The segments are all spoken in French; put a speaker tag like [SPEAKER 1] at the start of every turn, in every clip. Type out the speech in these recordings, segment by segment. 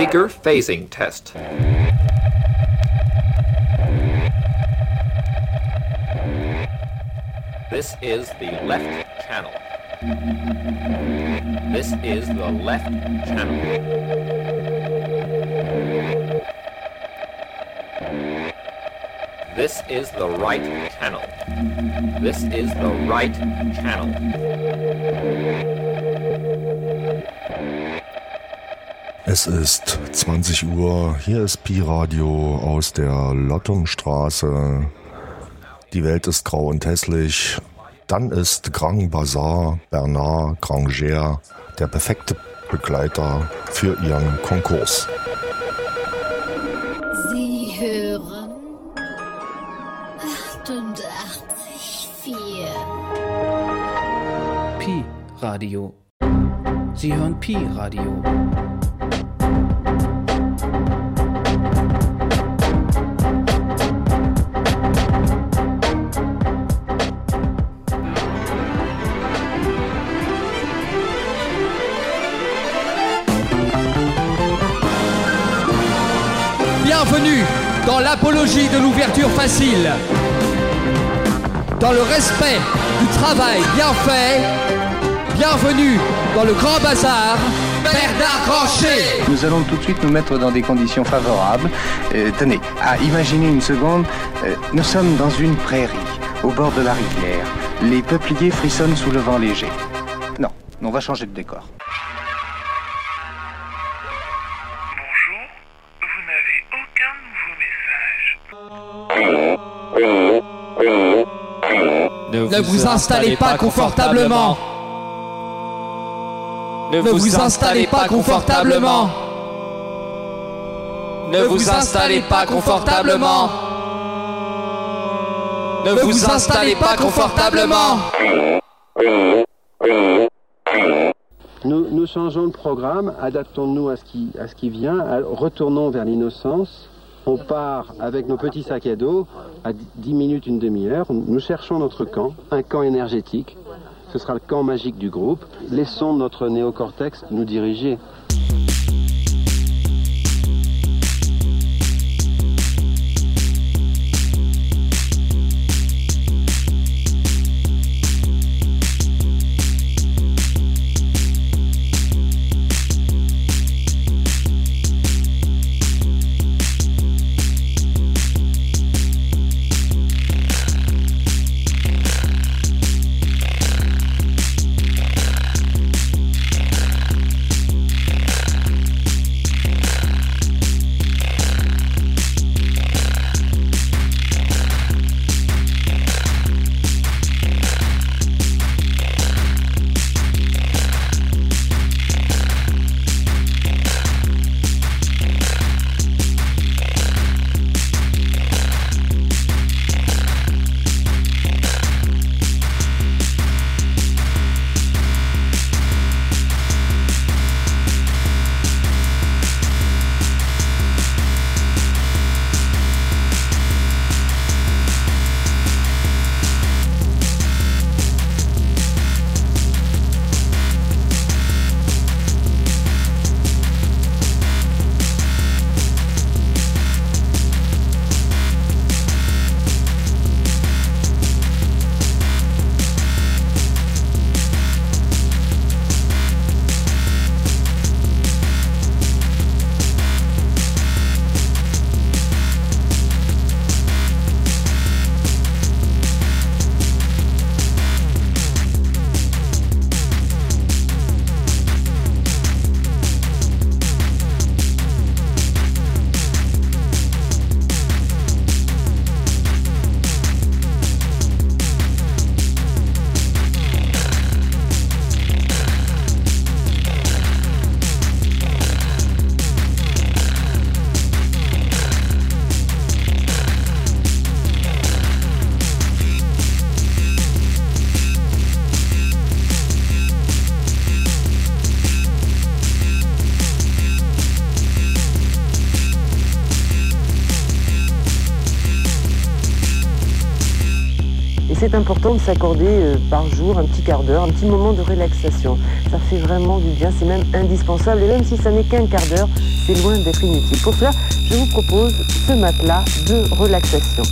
[SPEAKER 1] Speaker phasing test. This is the left channel. This is the left channel. This is the right channel. This is the right channel.
[SPEAKER 2] Es ist 20 Uhr, hier ist Pi Radio aus der Lottungstraße. Die Welt ist grau und hässlich. Dann ist Grand Bazar Bernard Granger der perfekte Begleiter für ihren Konkurs.
[SPEAKER 3] Sie hören 88,4.
[SPEAKER 4] Pi Radio. Sie hören Pi Radio.
[SPEAKER 5] Bienvenue dans l'apologie de l'ouverture facile. Dans le respect du travail bien fait. Bienvenue dans le grand bazar. Bernard Grancher.
[SPEAKER 6] Nous allons tout de suite nous mettre dans des conditions favorables. Euh, tenez, à imaginer une seconde, euh, nous sommes dans une prairie, au bord de la rivière. Les peupliers frissonnent sous le vent léger. Non, on va changer de décor.
[SPEAKER 7] Bonjour, vous n'avez aucun nouveau message.
[SPEAKER 5] Ne vous installez pas confortablement. Ne vous installez pas confortablement. Ne vous installez pas confortablement. Ne vous installez pas confortablement.
[SPEAKER 8] Nous, nous changeons le programme, adaptons-nous à ce qui, à ce qui vient, à- retournons vers l'innocence. On part avec nos petits sacs à dos à 10 minutes, une demi-heure. Nous cherchons notre camp, un camp énergétique. Ce sera le camp magique du groupe. Laissons notre néocortex nous diriger.
[SPEAKER 9] C'est important de s'accorder euh, par jour un petit quart d'heure, un petit moment de relaxation. Ça fait vraiment du bien, c'est même indispensable. Et même si ça n'est qu'un quart d'heure, c'est loin d'être inutile. Pour cela, je vous propose ce matelas de relaxation.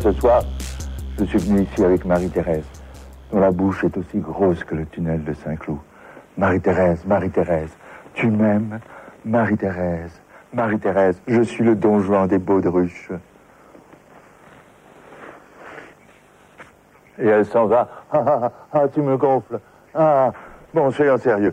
[SPEAKER 10] Ce soir, je suis venu ici avec Marie-Thérèse, dont la bouche est aussi grosse que le tunnel de Saint-Cloud. Marie-Thérèse, Marie-Thérèse, tu m'aimes Marie-Thérèse, Marie-Thérèse, je suis le don Juan des Baudruches. Et elle s'en va. Ah, ah, ah, ah, tu me gonfles. Ah, bon, soyons sérieux.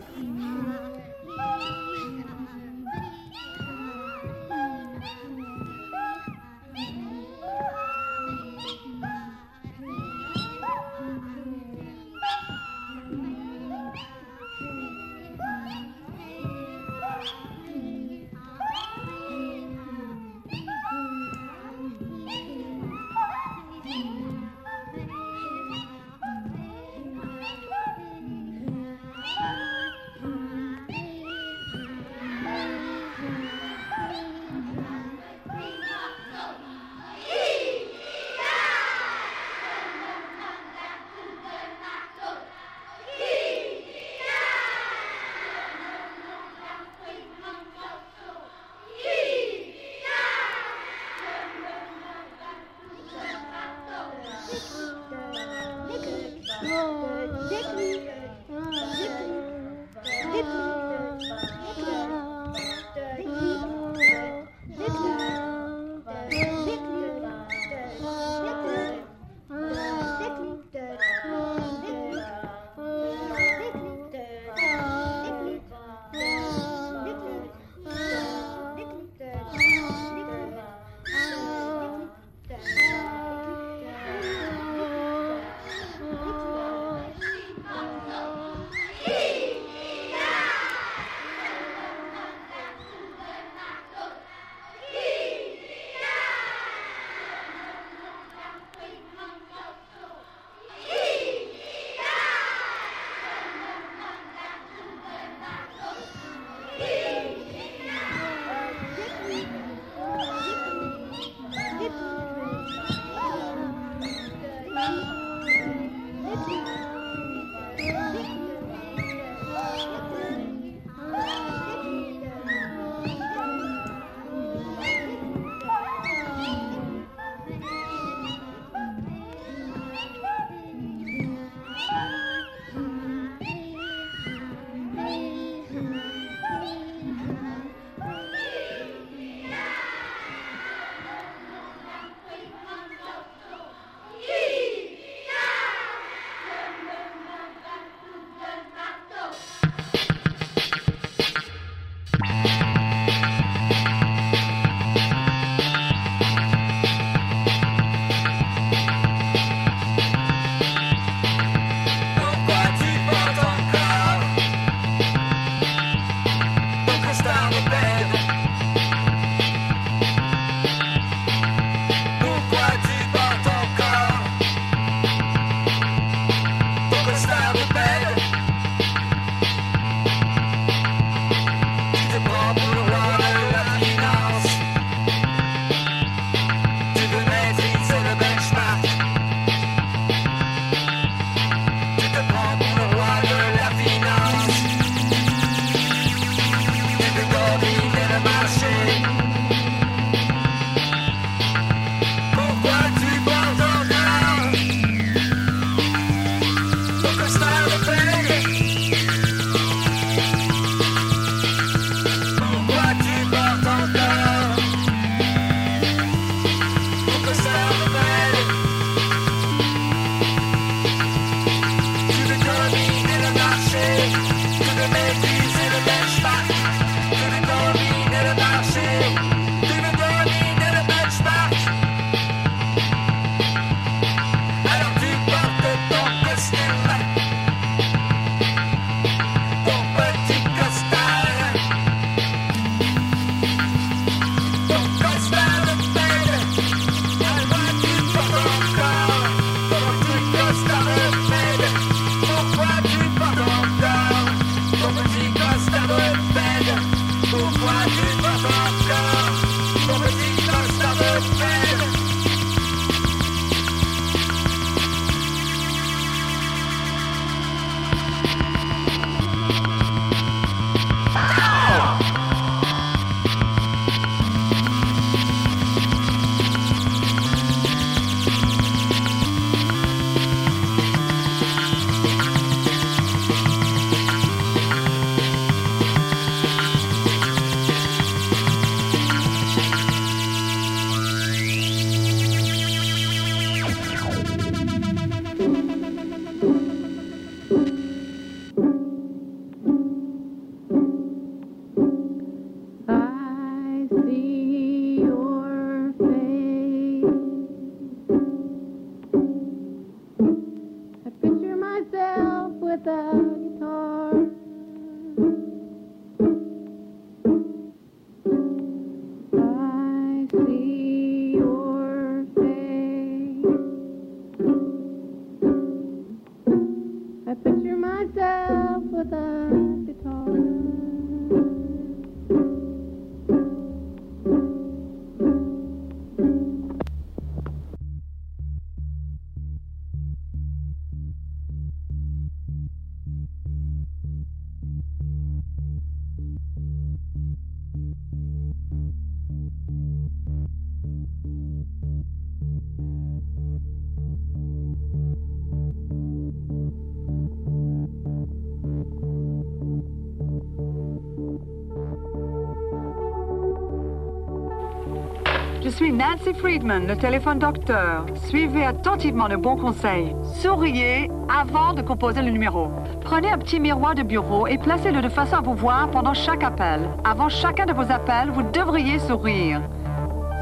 [SPEAKER 11] Je suis Nancy Friedman, le téléphone docteur. Suivez attentivement le bon conseil. Souriez avant de composer le numéro. Prenez un petit miroir de bureau et placez-le de façon à vous voir pendant chaque appel. Avant chacun de vos appels, vous devriez sourire.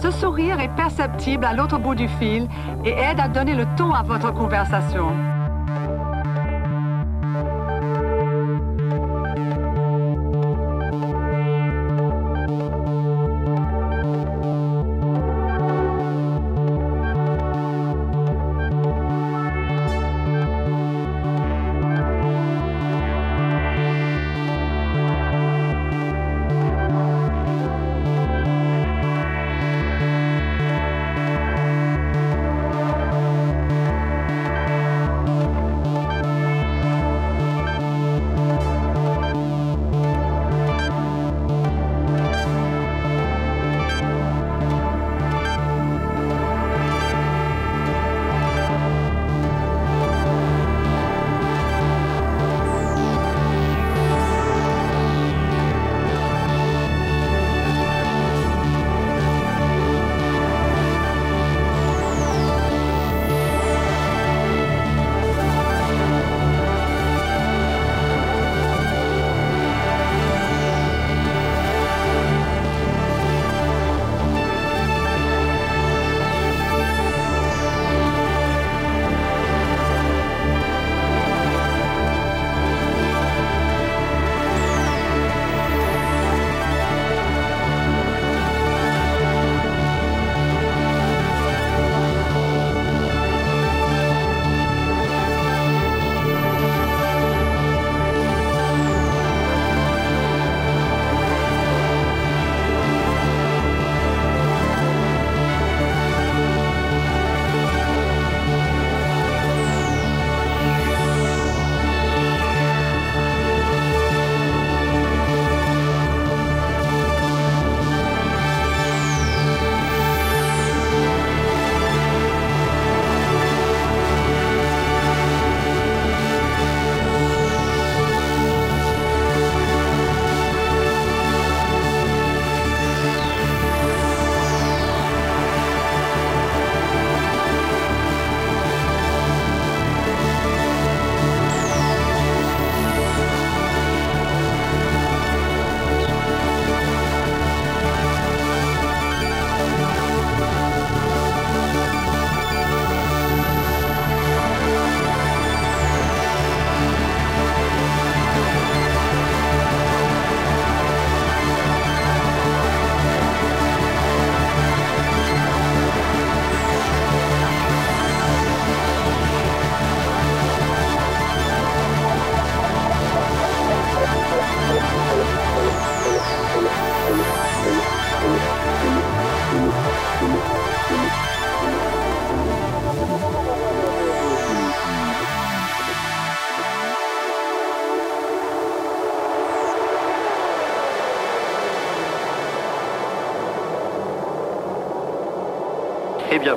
[SPEAKER 11] Ce sourire est perceptible à l'autre bout du fil et aide à donner le ton à votre conversation.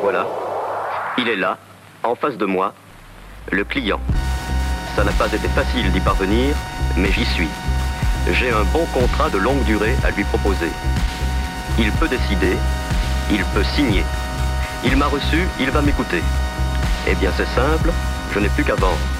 [SPEAKER 1] Voilà, il est là, en face de moi, le client. Ça n'a pas été facile d'y parvenir, mais j'y suis. J'ai un bon contrat de longue durée à lui proposer. Il peut décider, il peut signer. Il m'a reçu, il va m'écouter. Eh bien c'est simple, je n'ai plus qu'à vendre.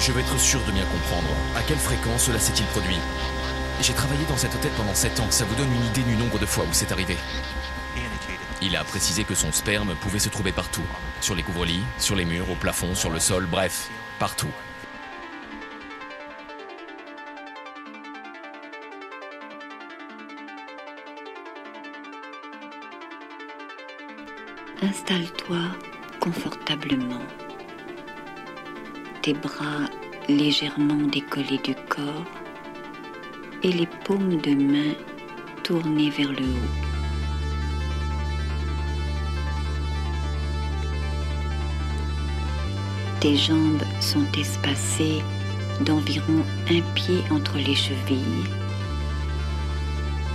[SPEAKER 12] Je veux être sûr de bien comprendre. À quelle fréquence cela s'est-il produit? J'ai travaillé dans cette tête pendant 7 ans, ça vous donne une idée du nombre de fois où c'est arrivé. Il a précisé que son sperme pouvait se trouver partout. Sur les couvre-lits, sur les murs, au plafond, sur le sol, bref, partout.
[SPEAKER 13] Installe-toi confortablement. Tes bras légèrement décollés du corps et les paumes de main tournées vers le haut. Tes jambes sont espacées d'environ un pied entre les chevilles.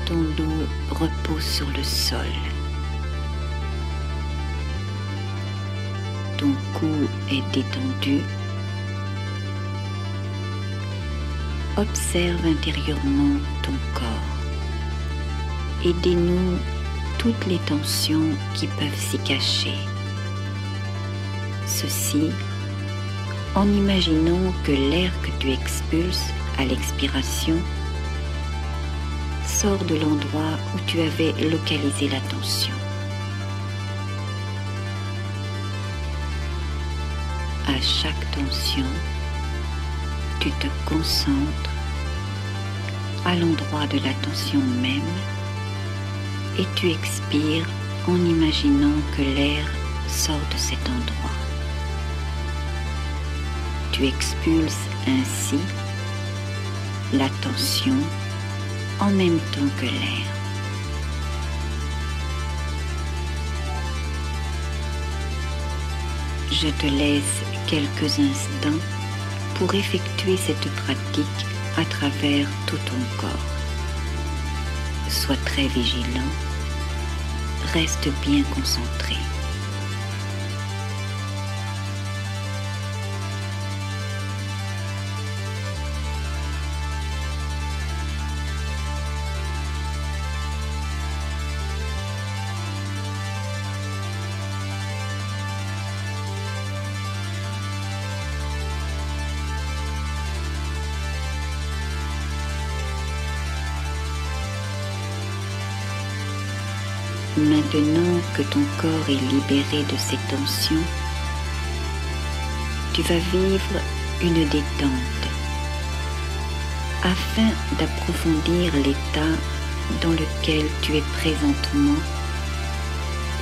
[SPEAKER 13] Ton dos repose sur le sol. Ton cou est détendu. Observe intérieurement ton corps et dénoue toutes les tensions qui peuvent s'y cacher. Ceci en imaginant que l'air que tu expulses à l'expiration sort de l'endroit où tu avais localisé la tension. À chaque tension, tu te concentres à l'endroit de la tension même et tu expires en imaginant que l'air sort de cet endroit. Tu expulses ainsi la tension en même temps que l'air. Je te laisse quelques instants pour effectuer cette pratique à travers tout ton corps. Sois très vigilant, reste bien concentré. Maintenant que ton corps est libéré de ces tensions, tu vas vivre une détente afin d'approfondir l'état dans lequel tu es présentement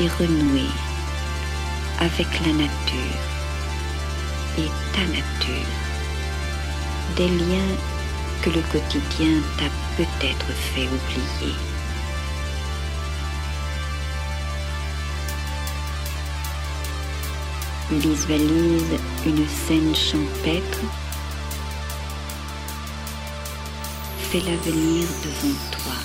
[SPEAKER 13] et renouer avec la nature et ta nature, des liens que le quotidien t'a peut-être fait oublier. Visualise une scène champêtre. Fais-la venir devant toi.